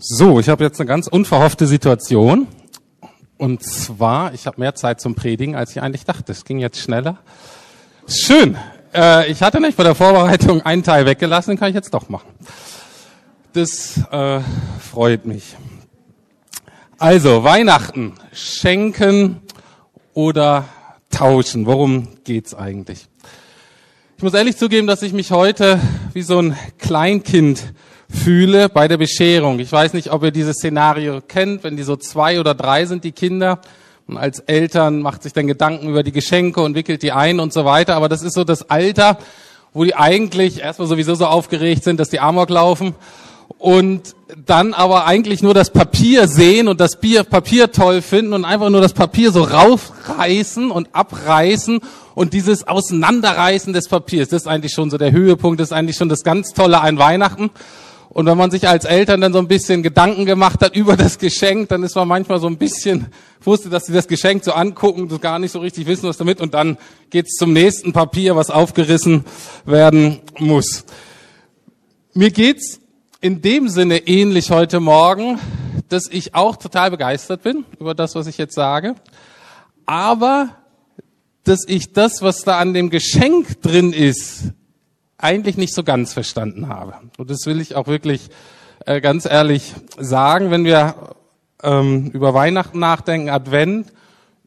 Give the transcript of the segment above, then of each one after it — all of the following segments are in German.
So, ich habe jetzt eine ganz unverhoffte Situation. Und zwar, ich habe mehr Zeit zum Predigen, als ich eigentlich dachte. Es ging jetzt schneller. Schön. Äh, ich hatte nicht bei der Vorbereitung einen Teil weggelassen, den kann ich jetzt doch machen. Das äh, freut mich. Also, Weihnachten. Schenken oder tauschen. Worum geht's eigentlich? Ich muss ehrlich zugeben, dass ich mich heute wie so ein Kleinkind fühle bei der Bescherung. Ich weiß nicht, ob ihr dieses Szenario kennt, wenn die so zwei oder drei sind, die Kinder. Und als Eltern macht sich dann Gedanken über die Geschenke und wickelt die ein und so weiter. Aber das ist so das Alter, wo die eigentlich erstmal sowieso so aufgeregt sind, dass die Amok laufen und dann aber eigentlich nur das Papier sehen und das Papier toll finden und einfach nur das Papier so raufreißen und abreißen und dieses Auseinanderreißen des Papiers, das ist eigentlich schon so der Höhepunkt, das ist eigentlich schon das ganz Tolle an Weihnachten. Und wenn man sich als Eltern dann so ein bisschen Gedanken gemacht hat über das Geschenk, dann ist man manchmal so ein bisschen, wusste, dass sie das Geschenk so angucken, das gar nicht so richtig wissen, was damit. Und dann geht's zum nächsten Papier, was aufgerissen werden muss. Mir geht's in dem Sinne ähnlich heute Morgen, dass ich auch total begeistert bin über das, was ich jetzt sage. Aber, dass ich das, was da an dem Geschenk drin ist, eigentlich nicht so ganz verstanden habe. Und das will ich auch wirklich äh, ganz ehrlich sagen, wenn wir ähm, über Weihnachten nachdenken, Advent,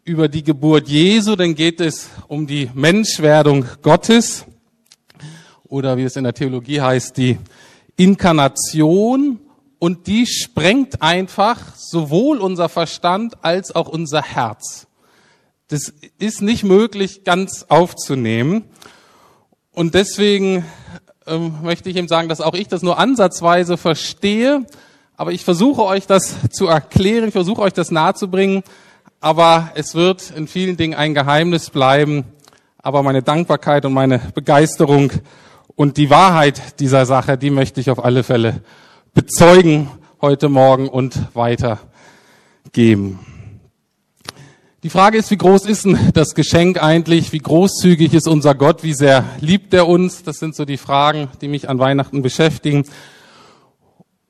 über die Geburt Jesu, dann geht es um die Menschwerdung Gottes oder wie es in der Theologie heißt, die Inkarnation und die sprengt einfach sowohl unser Verstand als auch unser Herz. Das ist nicht möglich ganz aufzunehmen. Und deswegen ähm, möchte ich ihm sagen, dass auch ich das nur ansatzweise verstehe. Aber ich versuche euch das zu erklären, ich versuche euch das nahezubringen. Aber es wird in vielen Dingen ein Geheimnis bleiben. Aber meine Dankbarkeit und meine Begeisterung und die Wahrheit dieser Sache, die möchte ich auf alle Fälle bezeugen heute Morgen und weitergeben. Die Frage ist, wie groß ist denn das Geschenk eigentlich? Wie großzügig ist unser Gott? Wie sehr liebt er uns? Das sind so die Fragen, die mich an Weihnachten beschäftigen.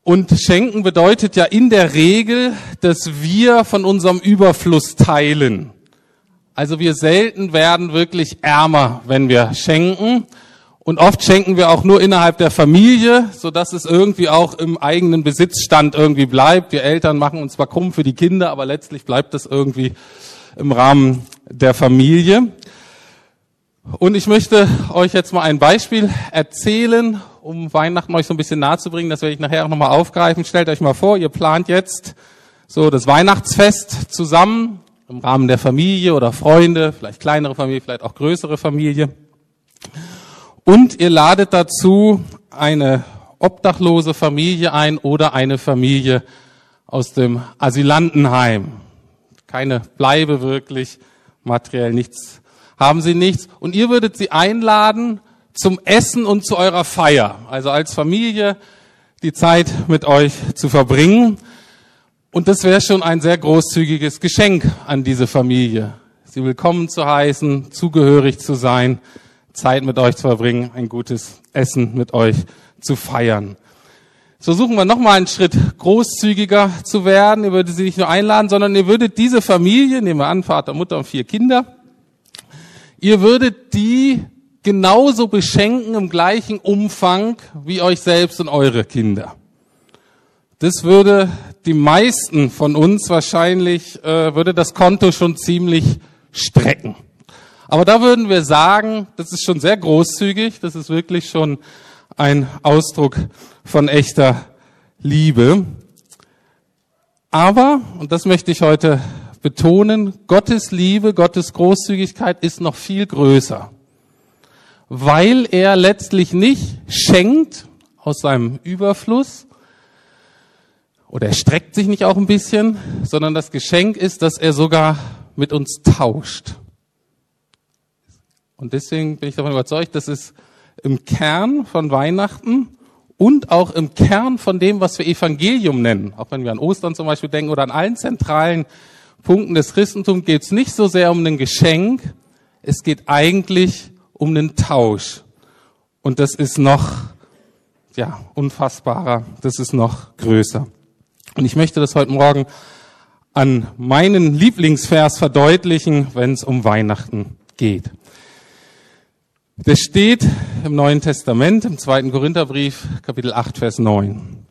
Und schenken bedeutet ja in der Regel, dass wir von unserem Überfluss teilen. Also wir selten werden wirklich ärmer, wenn wir schenken. Und oft schenken wir auch nur innerhalb der Familie, so dass es irgendwie auch im eigenen Besitzstand irgendwie bleibt. Wir Eltern machen uns zwar krumm für die Kinder, aber letztlich bleibt das irgendwie im Rahmen der Familie. Und ich möchte euch jetzt mal ein Beispiel erzählen, um Weihnachten euch so ein bisschen nahe zu bringen. Das werde ich nachher auch nochmal aufgreifen. Stellt euch mal vor, ihr plant jetzt so das Weihnachtsfest zusammen im Rahmen der Familie oder Freunde, vielleicht kleinere Familie, vielleicht auch größere Familie. Und ihr ladet dazu eine obdachlose Familie ein oder eine Familie aus dem Asylantenheim. Keine Bleibe wirklich, materiell nichts, haben sie nichts. Und ihr würdet sie einladen zum Essen und zu eurer Feier. Also als Familie die Zeit mit euch zu verbringen. Und das wäre schon ein sehr großzügiges Geschenk an diese Familie. Sie willkommen zu heißen, zugehörig zu sein Zeit mit euch zu verbringen, ein gutes Essen mit euch zu feiern. So versuchen wir nochmal einen Schritt großzügiger zu werden. Ihr würdet sie nicht nur einladen, sondern ihr würdet diese Familie, nehmen wir an, Vater, Mutter und vier Kinder, ihr würdet die genauso beschenken im gleichen Umfang wie euch selbst und eure Kinder. Das würde die meisten von uns wahrscheinlich, äh, würde das Konto schon ziemlich strecken. Aber da würden wir sagen, das ist schon sehr großzügig, das ist wirklich schon ein Ausdruck von echter Liebe. Aber, und das möchte ich heute betonen, Gottes Liebe, Gottes Großzügigkeit ist noch viel größer, weil er letztlich nicht schenkt aus seinem Überfluss, oder er streckt sich nicht auch ein bisschen, sondern das Geschenk ist, dass er sogar mit uns tauscht. Und deswegen bin ich davon überzeugt, dass es im Kern von Weihnachten und auch im Kern von dem, was wir Evangelium nennen, auch wenn wir an Ostern zum Beispiel denken oder an allen zentralen Punkten des Christentums, geht es nicht so sehr um ein Geschenk, es geht eigentlich um einen Tausch. Und das ist noch, ja, unfassbarer, das ist noch größer. Und ich möchte das heute Morgen an meinen Lieblingsvers verdeutlichen, wenn es um Weihnachten geht. Das steht im Neuen Testament, im zweiten Korintherbrief, Kapitel 8, Vers 9.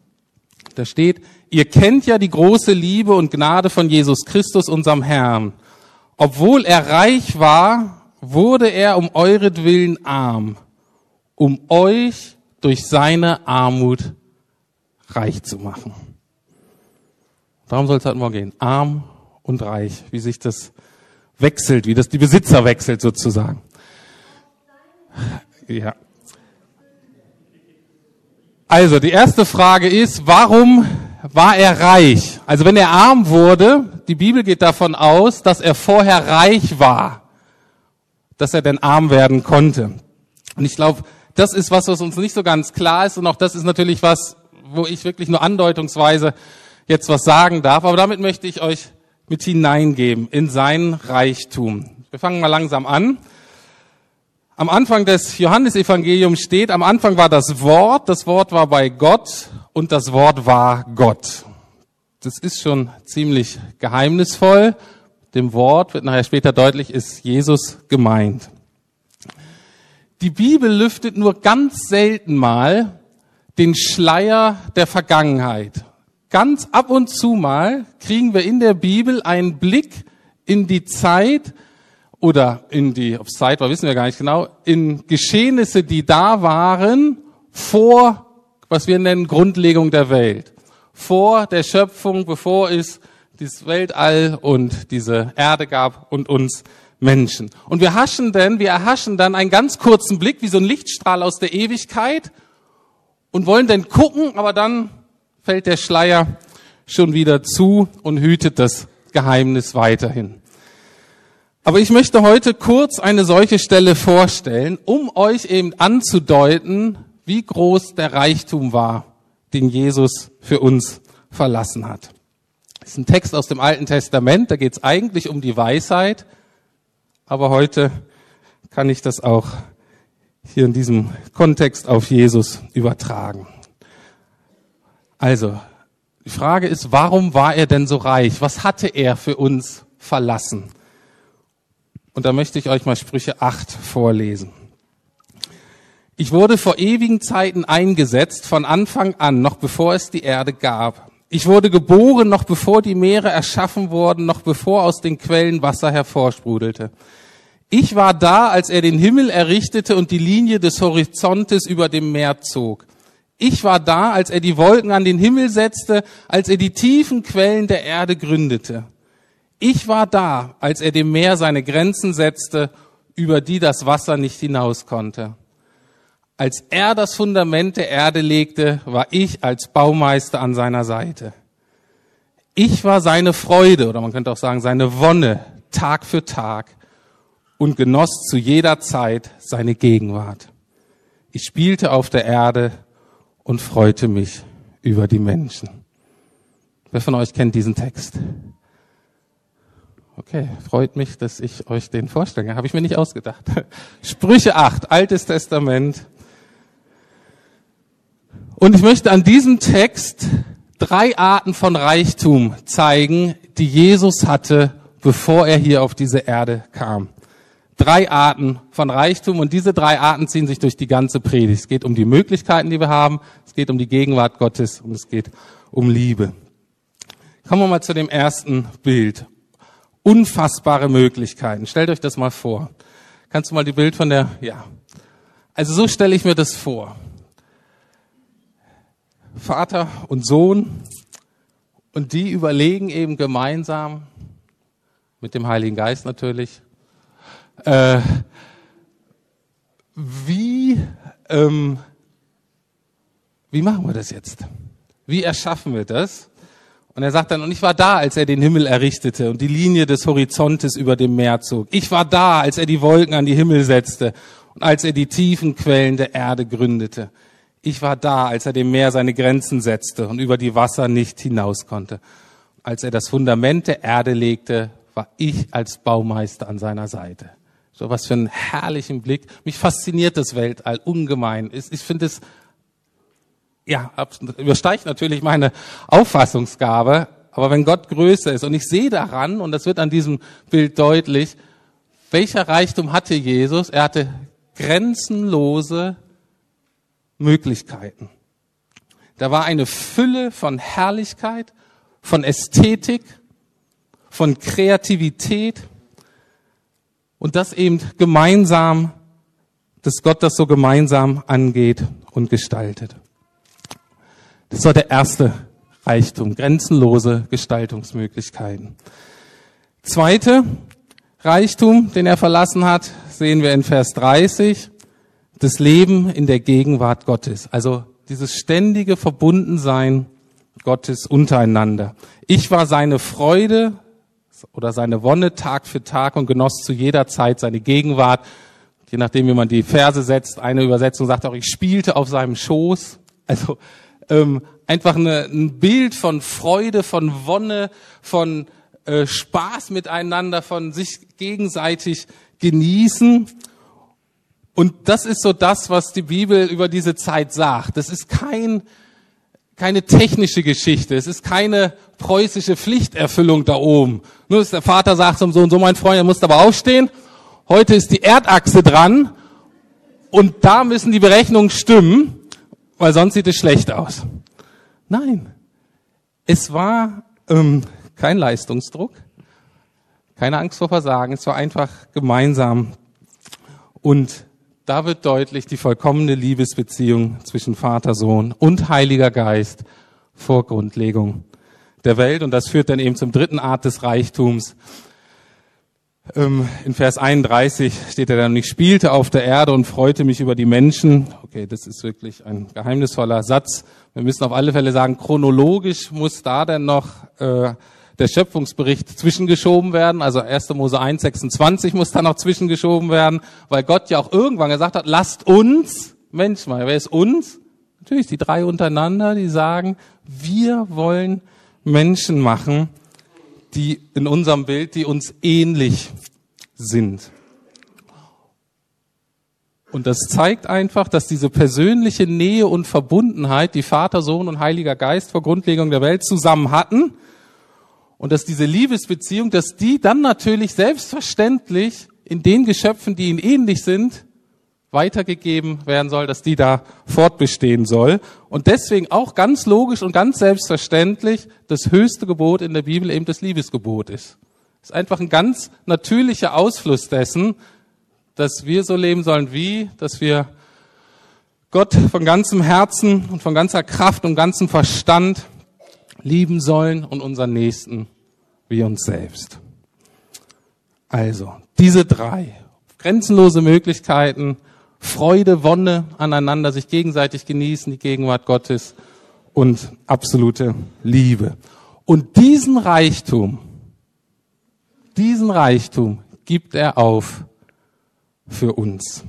Da steht, ihr kennt ja die große Liebe und Gnade von Jesus Christus, unserem Herrn. Obwohl er reich war, wurde er um euretwillen arm, um euch durch seine Armut reich zu machen. Darum soll es halt morgen gehen. Arm und reich, wie sich das wechselt, wie das die Besitzer wechselt sozusagen. Ja. Also, die erste Frage ist, warum war er reich? Also, wenn er arm wurde, die Bibel geht davon aus, dass er vorher reich war, dass er denn arm werden konnte. Und ich glaube, das ist was, was uns nicht so ganz klar ist und auch das ist natürlich was, wo ich wirklich nur andeutungsweise jetzt was sagen darf. Aber damit möchte ich euch mit hineingeben in sein Reichtum. Wir fangen mal langsam an. Am Anfang des Johannesevangeliums steht, am Anfang war das Wort, das Wort war bei Gott und das Wort war Gott. Das ist schon ziemlich geheimnisvoll. Dem Wort wird nachher später deutlich, ist Jesus gemeint. Die Bibel lüftet nur ganz selten mal den Schleier der Vergangenheit. Ganz ab und zu mal kriegen wir in der Bibel einen Blick in die Zeit oder in die, ob Zeit war, wissen wir gar nicht genau, in Geschehnisse, die da waren vor, was wir nennen, Grundlegung der Welt. Vor der Schöpfung, bevor es dieses Weltall und diese Erde gab und uns Menschen. Und wir haschen denn, wir erhaschen dann einen ganz kurzen Blick, wie so ein Lichtstrahl aus der Ewigkeit und wollen dann gucken, aber dann fällt der Schleier schon wieder zu und hütet das Geheimnis weiterhin. Aber ich möchte heute kurz eine solche Stelle vorstellen, um euch eben anzudeuten, wie groß der Reichtum war, den Jesus für uns verlassen hat. Das ist ein Text aus dem Alten Testament, da geht es eigentlich um die Weisheit, aber heute kann ich das auch hier in diesem Kontext auf Jesus übertragen. Also, die Frage ist, warum war er denn so reich? Was hatte er für uns verlassen? Und da möchte ich euch mal Sprüche 8 vorlesen. Ich wurde vor ewigen Zeiten eingesetzt, von Anfang an, noch bevor es die Erde gab. Ich wurde geboren, noch bevor die Meere erschaffen wurden, noch bevor aus den Quellen Wasser hervorsprudelte. Ich war da, als er den Himmel errichtete und die Linie des Horizontes über dem Meer zog. Ich war da, als er die Wolken an den Himmel setzte, als er die tiefen Quellen der Erde gründete. Ich war da, als er dem Meer seine Grenzen setzte, über die das Wasser nicht hinaus konnte. Als er das Fundament der Erde legte, war ich als Baumeister an seiner Seite. Ich war seine Freude, oder man könnte auch sagen seine Wonne, Tag für Tag und genoss zu jeder Zeit seine Gegenwart. Ich spielte auf der Erde und freute mich über die Menschen. Wer von euch kennt diesen Text? Okay, freut mich, dass ich euch den vorstelle. Habe ich mir nicht ausgedacht. Sprüche 8, Altes Testament. Und ich möchte an diesem Text drei Arten von Reichtum zeigen, die Jesus hatte, bevor er hier auf diese Erde kam drei Arten von Reichtum und diese drei Arten ziehen sich durch die ganze Predigt. Es geht um die Möglichkeiten, die wir haben, es geht um die Gegenwart Gottes und es geht um Liebe. Kommen wir mal zu dem ersten Bild. Unfassbare Möglichkeiten. Stellt euch das mal vor. Kannst du mal die Bild von der, ja. Also so stelle ich mir das vor. Vater und Sohn und die überlegen eben gemeinsam mit dem Heiligen Geist natürlich, äh, wie, ähm, wie machen wir das jetzt? Wie erschaffen wir das? Und er sagt dann, und ich war da, als er den Himmel errichtete und die Linie des Horizontes über dem Meer zog. Ich war da, als er die Wolken an die Himmel setzte und als er die tiefen Quellen der Erde gründete. Ich war da, als er dem Meer seine Grenzen setzte und über die Wasser nicht hinaus konnte. Als er das Fundament der Erde legte, war ich als Baumeister an seiner Seite. So was für einen herrlichen Blick. Mich fasziniert das Weltall ungemein. Ich finde es ja, übersteigt natürlich meine Auffassungsgabe, aber wenn Gott größer ist und ich sehe daran, und das wird an diesem Bild deutlich, welcher Reichtum hatte Jesus? Er hatte grenzenlose Möglichkeiten. Da war eine Fülle von Herrlichkeit, von Ästhetik, von Kreativität und das eben gemeinsam, dass Gott das so gemeinsam angeht und gestaltet. Das war der erste Reichtum, grenzenlose Gestaltungsmöglichkeiten. Zweite Reichtum, den er verlassen hat, sehen wir in Vers 30, das Leben in der Gegenwart Gottes. Also dieses ständige Verbundensein Gottes untereinander. Ich war seine Freude oder seine Wonne Tag für Tag und genoss zu jeder Zeit seine Gegenwart. Je nachdem, wie man die Verse setzt. Eine Übersetzung sagt auch, ich spielte auf seinem Schoß. Also ähm, einfach eine, ein Bild von Freude, von Wonne, von äh, Spaß miteinander, von sich gegenseitig genießen. Und das ist so das, was die Bibel über diese Zeit sagt. Das ist kein, keine technische Geschichte. Es ist keine preußische Pflichterfüllung da oben. Nur der Vater sagt zum Sohn, so mein Freund, er muss aber aufstehen. Heute ist die Erdachse dran. Und da müssen die Berechnungen stimmen, weil sonst sieht es schlecht aus. Nein, es war ähm, kein Leistungsdruck, keine Angst vor Versagen, es war einfach gemeinsam. Und da wird deutlich die vollkommene Liebesbeziehung zwischen Vater, Sohn und Heiliger Geist vor Grundlegung der Welt. Und das führt dann eben zum dritten Art des Reichtums, in Vers 31 steht er dann, ich spielte auf der Erde und freute mich über die Menschen. Okay, das ist wirklich ein geheimnisvoller Satz. Wir müssen auf alle Fälle sagen, chronologisch muss da denn noch äh, der Schöpfungsbericht zwischengeschoben werden. Also 1. Mose 1, 26 muss da noch zwischengeschoben werden, weil Gott ja auch irgendwann gesagt hat, lasst uns Mensch mal. Wer ist uns? Natürlich die drei untereinander, die sagen, wir wollen Menschen machen die in unserem Bild, die uns ähnlich sind. Und das zeigt einfach, dass diese persönliche Nähe und Verbundenheit, die Vater, Sohn und Heiliger Geist vor Grundlegung der Welt zusammen hatten, und dass diese Liebesbeziehung, dass die dann natürlich selbstverständlich in den Geschöpfen, die ihnen ähnlich sind, weitergegeben werden soll, dass die da fortbestehen soll. Und deswegen auch ganz logisch und ganz selbstverständlich das höchste Gebot in der Bibel eben das Liebesgebot ist. ist einfach ein ganz natürlicher Ausfluss dessen, dass wir so leben sollen wie, dass wir Gott von ganzem Herzen und von ganzer Kraft und ganzem Verstand lieben sollen und unseren Nächsten wie uns selbst. Also, diese drei grenzenlose Möglichkeiten, Freude, Wonne aneinander, sich gegenseitig genießen, die Gegenwart Gottes und absolute Liebe. Und diesen Reichtum, diesen Reichtum gibt er auf für uns.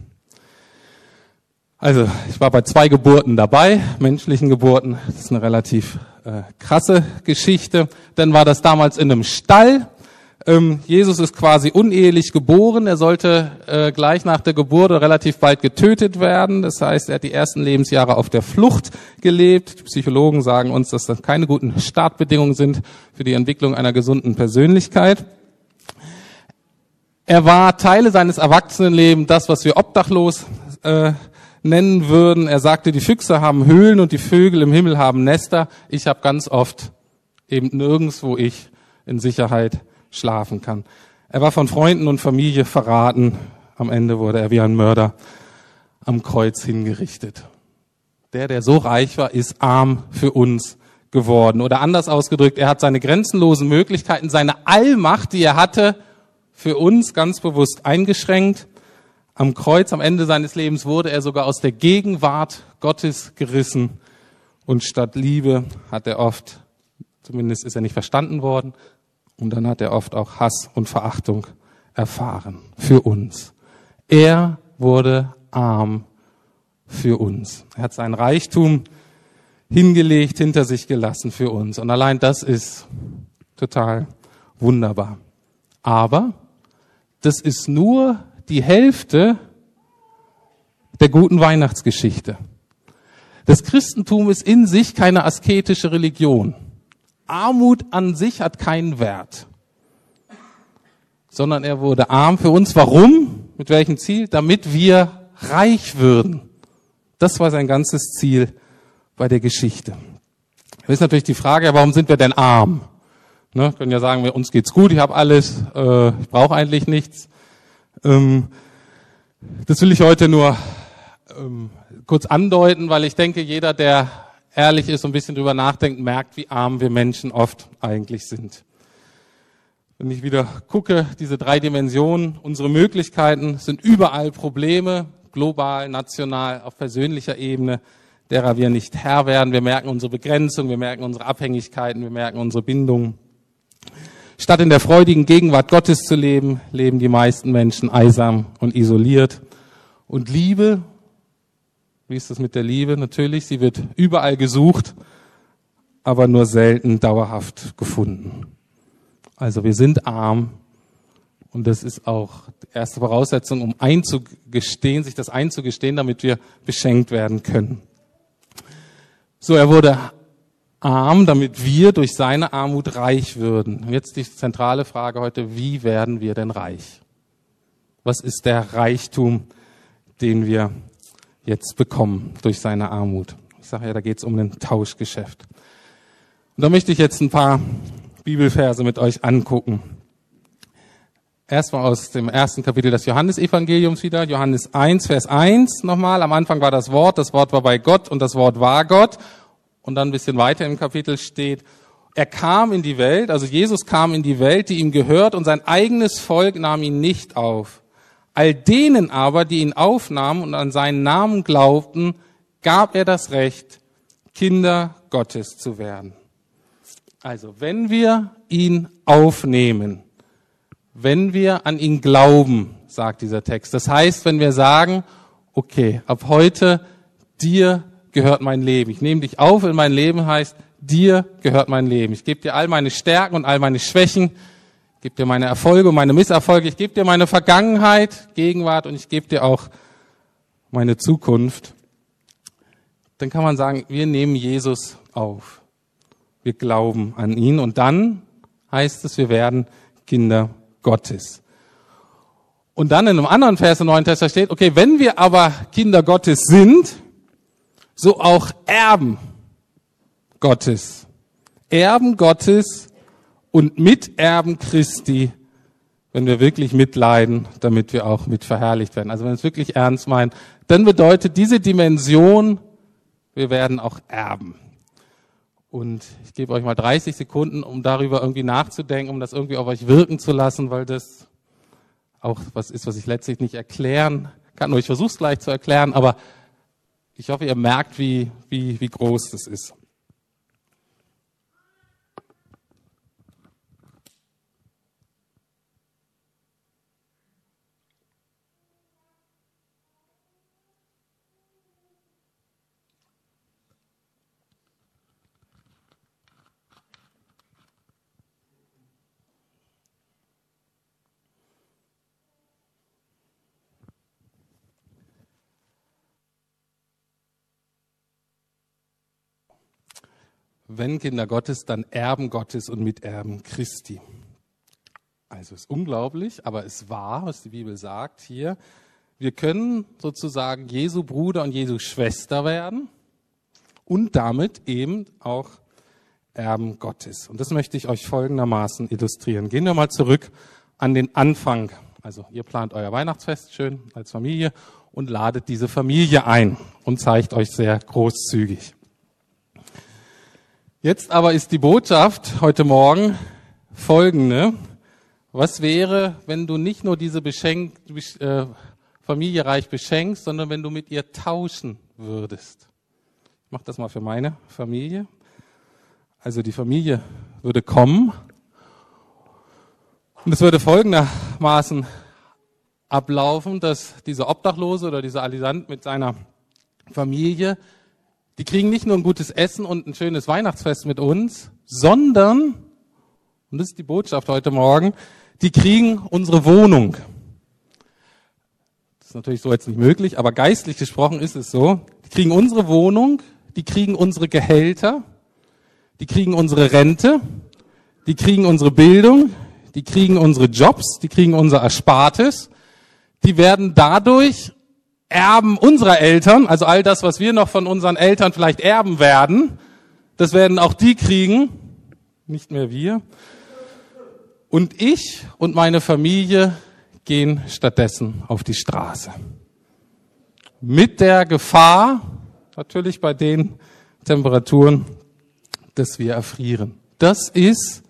Also, ich war bei zwei Geburten dabei, menschlichen Geburten. Das ist eine relativ äh, krasse Geschichte. Dann war das damals in einem Stall. Ähm, Jesus ist quasi unehelich geboren. Er sollte äh, gleich nach der Geburt relativ bald getötet werden. Das heißt, er hat die ersten Lebensjahre auf der Flucht gelebt. Die Psychologen sagen uns, dass das keine guten Startbedingungen sind für die Entwicklung einer gesunden Persönlichkeit. Er war Teile seines Erwachsenenlebens das, was wir obdachlos äh, nennen würden. Er sagte, die Füchse haben Höhlen und die Vögel im Himmel haben Nester. Ich habe ganz oft eben nirgends, wo ich in Sicherheit schlafen kann. Er war von Freunden und Familie verraten. Am Ende wurde er wie ein Mörder am Kreuz hingerichtet. Der, der so reich war, ist arm für uns geworden. Oder anders ausgedrückt, er hat seine grenzenlosen Möglichkeiten, seine Allmacht, die er hatte, für uns ganz bewusst eingeschränkt. Am Kreuz, am Ende seines Lebens, wurde er sogar aus der Gegenwart Gottes gerissen. Und statt Liebe hat er oft, zumindest ist er nicht verstanden worden, und dann hat er oft auch Hass und Verachtung erfahren für uns. Er wurde arm für uns. Er hat seinen Reichtum hingelegt, hinter sich gelassen für uns. Und allein das ist total wunderbar. Aber das ist nur die Hälfte der guten Weihnachtsgeschichte. Das Christentum ist in sich keine asketische Religion. Armut an sich hat keinen Wert. Sondern er wurde arm für uns. Warum? Mit welchem Ziel? Damit wir reich würden. Das war sein ganzes Ziel bei der Geschichte. Das ist natürlich die Frage, warum sind wir denn arm? Ne, können ja sagen, uns geht's gut, ich habe alles, äh, ich brauche eigentlich nichts. Ähm, das will ich heute nur ähm, kurz andeuten, weil ich denke, jeder, der ehrlich ist und ein bisschen drüber nachdenkt, merkt, wie arm wir Menschen oft eigentlich sind. Wenn ich wieder gucke, diese drei Dimensionen, unsere Möglichkeiten sind überall Probleme, global, national, auf persönlicher Ebene, derer wir nicht Herr werden. Wir merken unsere Begrenzung, wir merken unsere Abhängigkeiten, wir merken unsere Bindungen. Statt in der freudigen Gegenwart Gottes zu leben, leben die meisten Menschen eisam und isoliert. Und Liebe, wie ist das mit der Liebe? Natürlich, sie wird überall gesucht, aber nur selten dauerhaft gefunden. Also wir sind arm und das ist auch die erste Voraussetzung, um einzugestehen, sich das einzugestehen, damit wir beschenkt werden können. So, er wurde arm, damit wir durch seine Armut reich würden. Und jetzt die zentrale Frage heute, wie werden wir denn reich? Was ist der Reichtum, den wir jetzt bekommen durch seine Armut? Ich sage ja, da geht es um ein Tauschgeschäft. Und da möchte ich jetzt ein paar Bibelverse mit euch angucken. Erstmal aus dem ersten Kapitel des Johannesevangeliums wieder. Johannes 1, Vers 1 nochmal. Am Anfang war das Wort, das Wort war bei Gott und das Wort war Gott und dann ein bisschen weiter im Kapitel steht, er kam in die Welt, also Jesus kam in die Welt, die ihm gehört, und sein eigenes Volk nahm ihn nicht auf. All denen aber, die ihn aufnahmen und an seinen Namen glaubten, gab er das Recht, Kinder Gottes zu werden. Also, wenn wir ihn aufnehmen, wenn wir an ihn glauben, sagt dieser Text. Das heißt, wenn wir sagen, okay, ab heute dir gehört mein Leben. Ich nehme dich auf in mein Leben heißt, dir gehört mein Leben. Ich gebe dir all meine Stärken und all meine Schwächen, gebe dir meine Erfolge und meine Misserfolge, ich gebe dir meine Vergangenheit, Gegenwart und ich gebe dir auch meine Zukunft. Dann kann man sagen, wir nehmen Jesus auf. Wir glauben an ihn und dann heißt es, wir werden Kinder Gottes. Und dann in einem anderen Vers im Neuen Testament steht, okay, wenn wir aber Kinder Gottes sind, so auch Erben Gottes. Erben Gottes und Miterben Christi, wenn wir wirklich mitleiden, damit wir auch mit verherrlicht werden. Also wenn wir es wirklich ernst meinen, dann bedeutet diese Dimension, wir werden auch erben. Und ich gebe euch mal 30 Sekunden, um darüber irgendwie nachzudenken, um das irgendwie auf euch wirken zu lassen, weil das auch was ist, was ich letztlich nicht erklären kann. Nur ich versuche es gleich zu erklären, aber ich hoffe, ihr merkt, wie, wie, wie groß das ist. Wenn Kinder Gottes, dann Erben Gottes und Miterben Christi. Also ist unglaublich, aber es war, was die Bibel sagt hier. Wir können sozusagen Jesu Bruder und Jesu Schwester werden und damit eben auch Erben Gottes. Und das möchte ich euch folgendermaßen illustrieren. Gehen wir mal zurück an den Anfang. Also ihr plant euer Weihnachtsfest schön als Familie und ladet diese Familie ein und zeigt euch sehr großzügig. Jetzt aber ist die Botschaft heute Morgen folgende. Was wäre, wenn du nicht nur diese Beschenk, äh, Familie reich beschenkst, sondern wenn du mit ihr tauschen würdest? Ich mache das mal für meine Familie. Also die Familie würde kommen und es würde folgendermaßen ablaufen, dass dieser Obdachlose oder dieser Alisant mit seiner Familie die kriegen nicht nur ein gutes Essen und ein schönes Weihnachtsfest mit uns, sondern, und das ist die Botschaft heute Morgen, die kriegen unsere Wohnung. Das ist natürlich so jetzt nicht möglich, aber geistlich gesprochen ist es so. Die kriegen unsere Wohnung, die kriegen unsere Gehälter, die kriegen unsere Rente, die kriegen unsere Bildung, die kriegen unsere Jobs, die kriegen unser Erspartes, die werden dadurch Erben unserer Eltern, also all das, was wir noch von unseren Eltern vielleicht erben werden, das werden auch die kriegen, nicht mehr wir. Und ich und meine Familie gehen stattdessen auf die Straße. Mit der Gefahr, natürlich bei den Temperaturen, dass wir erfrieren. Das ist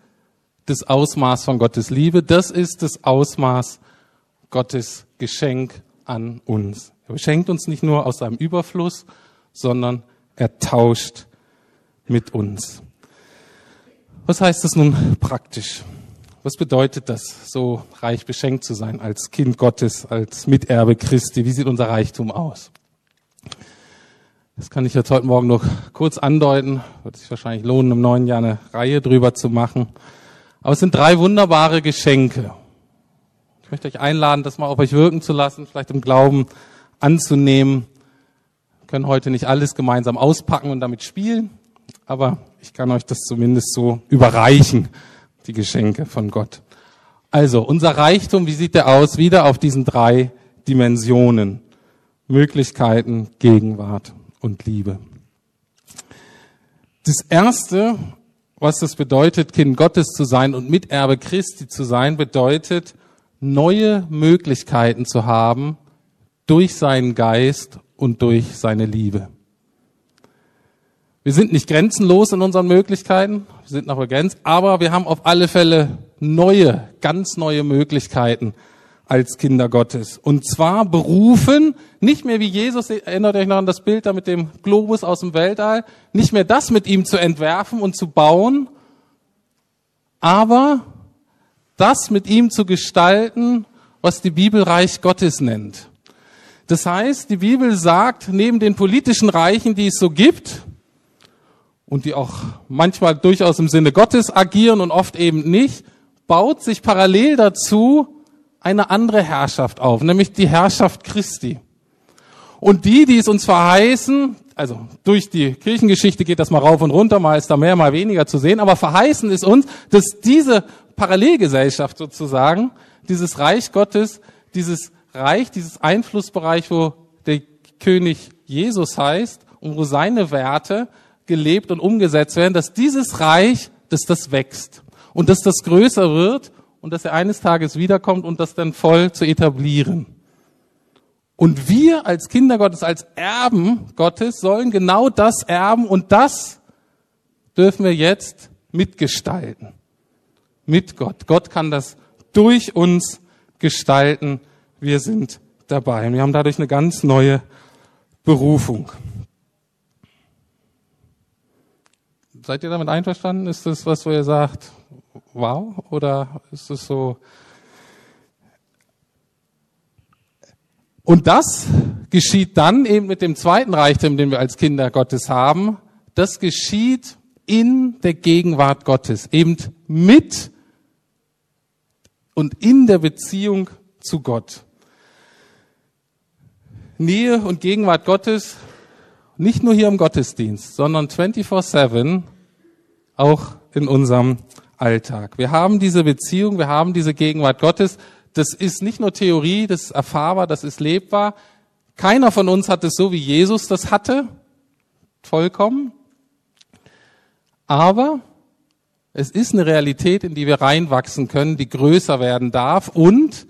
das Ausmaß von Gottes Liebe. Das ist das Ausmaß Gottes Geschenk an uns. Er beschenkt uns nicht nur aus seinem Überfluss, sondern er tauscht mit uns. Was heißt das nun praktisch? Was bedeutet das, so reich beschenkt zu sein als Kind Gottes, als Miterbe Christi? Wie sieht unser Reichtum aus? Das kann ich jetzt heute Morgen noch kurz andeuten. Wird sich wahrscheinlich lohnen, im neuen Jahr eine Reihe drüber zu machen. Aber es sind drei wunderbare Geschenke. Ich möchte euch einladen, das mal auf euch wirken zu lassen, vielleicht im Glauben anzunehmen. Wir können heute nicht alles gemeinsam auspacken und damit spielen, aber ich kann euch das zumindest so überreichen, die Geschenke von Gott. Also, unser Reichtum, wie sieht der aus? Wieder auf diesen drei Dimensionen. Möglichkeiten, Gegenwart und Liebe. Das erste was das bedeutet, Kind Gottes zu sein und Miterbe Christi zu sein, bedeutet, neue Möglichkeiten zu haben durch seinen Geist und durch seine Liebe. Wir sind nicht grenzenlos in unseren Möglichkeiten, wir sind noch begrenzt, aber wir haben auf alle Fälle neue, ganz neue Möglichkeiten als Kinder Gottes. Und zwar berufen, nicht mehr wie Jesus, erinnert euch noch an das Bild da mit dem Globus aus dem Weltall, nicht mehr das mit ihm zu entwerfen und zu bauen, aber das mit ihm zu gestalten, was die Bibel Reich Gottes nennt. Das heißt, die Bibel sagt, neben den politischen Reichen, die es so gibt, und die auch manchmal durchaus im Sinne Gottes agieren und oft eben nicht, baut sich parallel dazu eine andere Herrschaft auf, nämlich die Herrschaft Christi. Und die, die es uns verheißen, also durch die Kirchengeschichte geht das mal rauf und runter, mal ist da mehr, mal weniger zu sehen, aber verheißen ist uns, dass diese Parallelgesellschaft sozusagen, dieses Reich Gottes, dieses Reich, dieses Einflussbereich, wo der König Jesus heißt und wo seine Werte gelebt und umgesetzt werden, dass dieses Reich, dass das wächst und dass das größer wird und dass er eines Tages wiederkommt und das dann voll zu etablieren. Und wir als Kinder Gottes, als Erben Gottes sollen genau das erben und das dürfen wir jetzt mitgestalten. Mit Gott. Gott kann das durch uns gestalten. Wir sind dabei. Und wir haben dadurch eine ganz neue Berufung. Seid ihr damit einverstanden? Ist das was, wo ihr sagt, wow? Oder ist es so? Und das geschieht dann eben mit dem zweiten Reichtum, den wir als Kinder Gottes haben. Das geschieht in der Gegenwart Gottes, eben mit und in der Beziehung zu Gott. Nähe und Gegenwart Gottes, nicht nur hier im Gottesdienst, sondern 24-7 auch in unserem Alltag. Wir haben diese Beziehung, wir haben diese Gegenwart Gottes. Das ist nicht nur Theorie, das ist erfahrbar, das ist lebbar. Keiner von uns hat es so, wie Jesus das hatte. Vollkommen. Aber es ist eine Realität, in die wir reinwachsen können, die größer werden darf. Und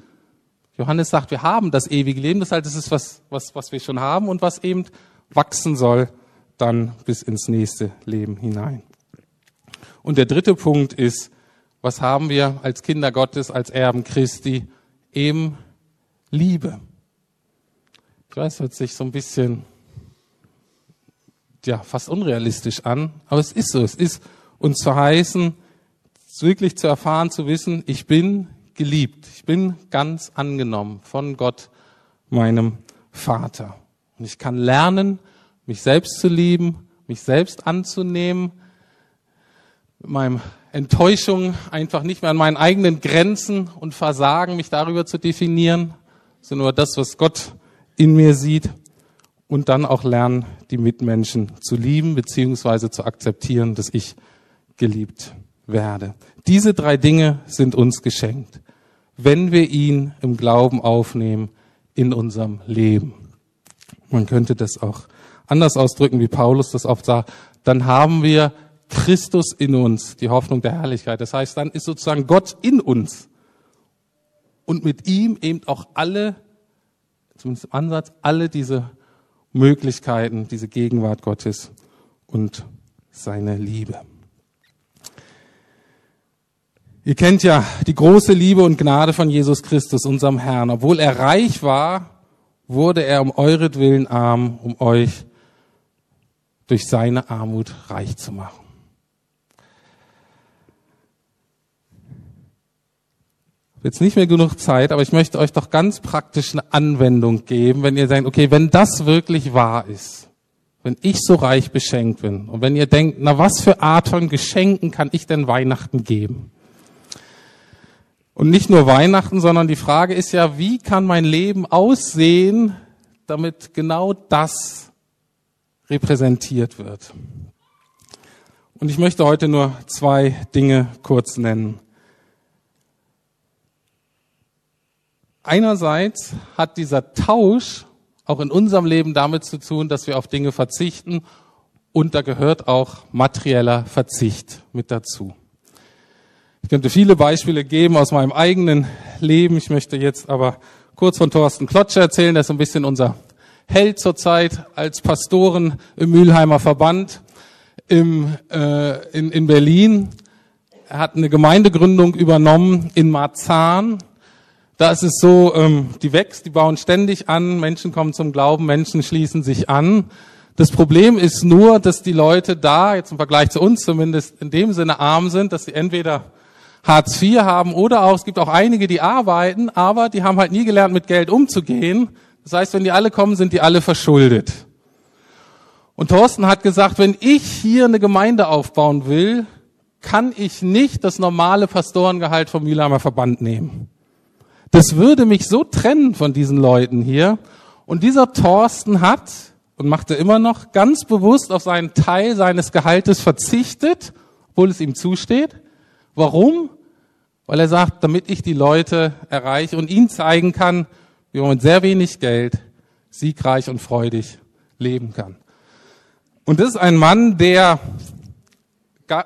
Johannes sagt, wir haben das ewige Leben. Das heißt, es ist was, was, was wir schon haben und was eben wachsen soll dann bis ins nächste Leben hinein. Und der dritte Punkt ist, was haben wir als Kinder Gottes, als Erben Christi? Eben Liebe. Ich weiß, hört sich so ein bisschen, ja, fast unrealistisch an, aber es ist so. Es ist uns verheißen, wirklich zu erfahren, zu wissen, ich bin geliebt. Ich bin ganz angenommen von Gott, meinem Vater. Und ich kann lernen, mich selbst zu lieben, mich selbst anzunehmen, mit meinem Enttäuschung einfach nicht mehr an meinen eigenen Grenzen und Versagen mich darüber zu definieren, sondern nur das, was Gott in mir sieht und dann auch lernen, die Mitmenschen zu lieben beziehungsweise zu akzeptieren, dass ich geliebt werde. Diese drei Dinge sind uns geschenkt, wenn wir ihn im Glauben aufnehmen in unserem Leben. Man könnte das auch anders ausdrücken, wie Paulus das oft sagt. Dann haben wir Christus in uns, die Hoffnung der Herrlichkeit. Das heißt, dann ist sozusagen Gott in uns. Und mit ihm eben auch alle, zumindest im Ansatz, alle diese Möglichkeiten, diese Gegenwart Gottes und seine Liebe. Ihr kennt ja die große Liebe und Gnade von Jesus Christus, unserem Herrn. Obwohl er reich war, wurde er um euretwillen arm, um euch durch seine Armut reich zu machen. Jetzt nicht mehr genug Zeit, aber ich möchte euch doch ganz praktisch eine Anwendung geben, wenn ihr denkt, okay, wenn das wirklich wahr ist, wenn ich so reich beschenkt bin und wenn ihr denkt, na was für Art von Geschenken kann ich denn Weihnachten geben? Und nicht nur Weihnachten, sondern die Frage ist ja, wie kann mein Leben aussehen, damit genau das repräsentiert wird. Und ich möchte heute nur zwei Dinge kurz nennen. Einerseits hat dieser Tausch auch in unserem Leben damit zu tun, dass wir auf Dinge verzichten und da gehört auch materieller Verzicht mit dazu. Ich könnte viele Beispiele geben aus meinem eigenen Leben. Ich möchte jetzt aber kurz von Thorsten Klotscher erzählen. Der ist ein bisschen unser Held zurzeit als Pastoren im Mülheimer Verband im, äh, in, in Berlin. Er hat eine Gemeindegründung übernommen in Marzahn da ist es so, ähm, die wächst, die bauen ständig an, Menschen kommen zum Glauben, Menschen schließen sich an. Das Problem ist nur, dass die Leute da, jetzt im Vergleich zu uns zumindest, in dem Sinne arm sind, dass sie entweder Hartz IV haben oder auch, es gibt auch einige, die arbeiten, aber die haben halt nie gelernt, mit Geld umzugehen. Das heißt, wenn die alle kommen, sind die alle verschuldet. Und Thorsten hat gesagt, wenn ich hier eine Gemeinde aufbauen will, kann ich nicht das normale Pastorengehalt vom Mühlheimer Verband nehmen. Das würde mich so trennen von diesen Leuten hier. Und dieser Thorsten hat und machte immer noch ganz bewusst auf seinen Teil seines Gehaltes verzichtet, obwohl es ihm zusteht. Warum? Weil er sagt, damit ich die Leute erreiche und ihnen zeigen kann, wie man mit sehr wenig Geld siegreich und freudig leben kann. Und das ist ein Mann, der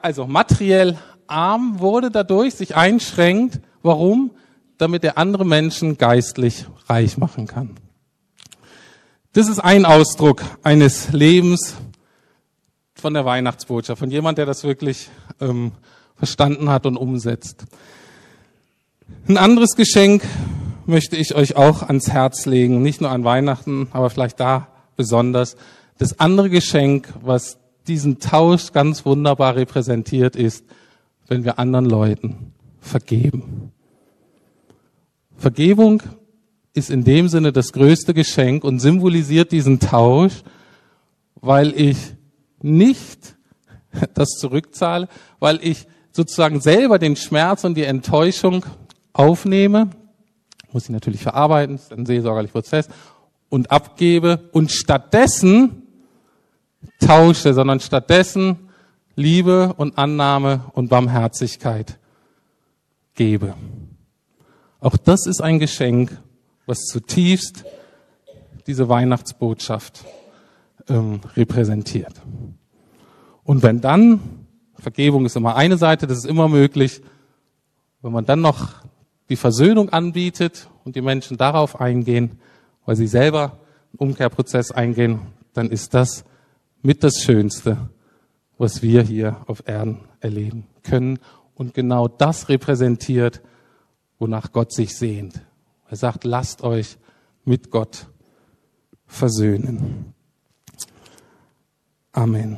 also materiell arm wurde dadurch, sich einschränkt. Warum? damit er andere Menschen geistlich reich machen kann. Das ist ein Ausdruck eines Lebens von der Weihnachtsbotschaft, von jemand, der das wirklich ähm, verstanden hat und umsetzt. Ein anderes Geschenk möchte ich euch auch ans Herz legen, nicht nur an Weihnachten, aber vielleicht da besonders. Das andere Geschenk, was diesen Tausch ganz wunderbar repräsentiert, ist, wenn wir anderen Leuten vergeben. Vergebung ist in dem Sinne das größte Geschenk und symbolisiert diesen Tausch, weil ich nicht das zurückzahle, weil ich sozusagen selber den Schmerz und die Enttäuschung aufnehme, muss ich natürlich verarbeiten, ist ein seelsorgerlicher Prozess, und abgebe und stattdessen tausche, sondern stattdessen Liebe und Annahme und Barmherzigkeit gebe. Auch das ist ein Geschenk, was zutiefst diese Weihnachtsbotschaft ähm, repräsentiert. Und wenn dann, Vergebung ist immer eine Seite, das ist immer möglich, wenn man dann noch die Versöhnung anbietet und die Menschen darauf eingehen, weil sie selber einen Umkehrprozess eingehen, dann ist das mit das Schönste, was wir hier auf Erden erleben können. Und genau das repräsentiert wonach Gott sich sehnt. Er sagt, lasst euch mit Gott versöhnen. Amen.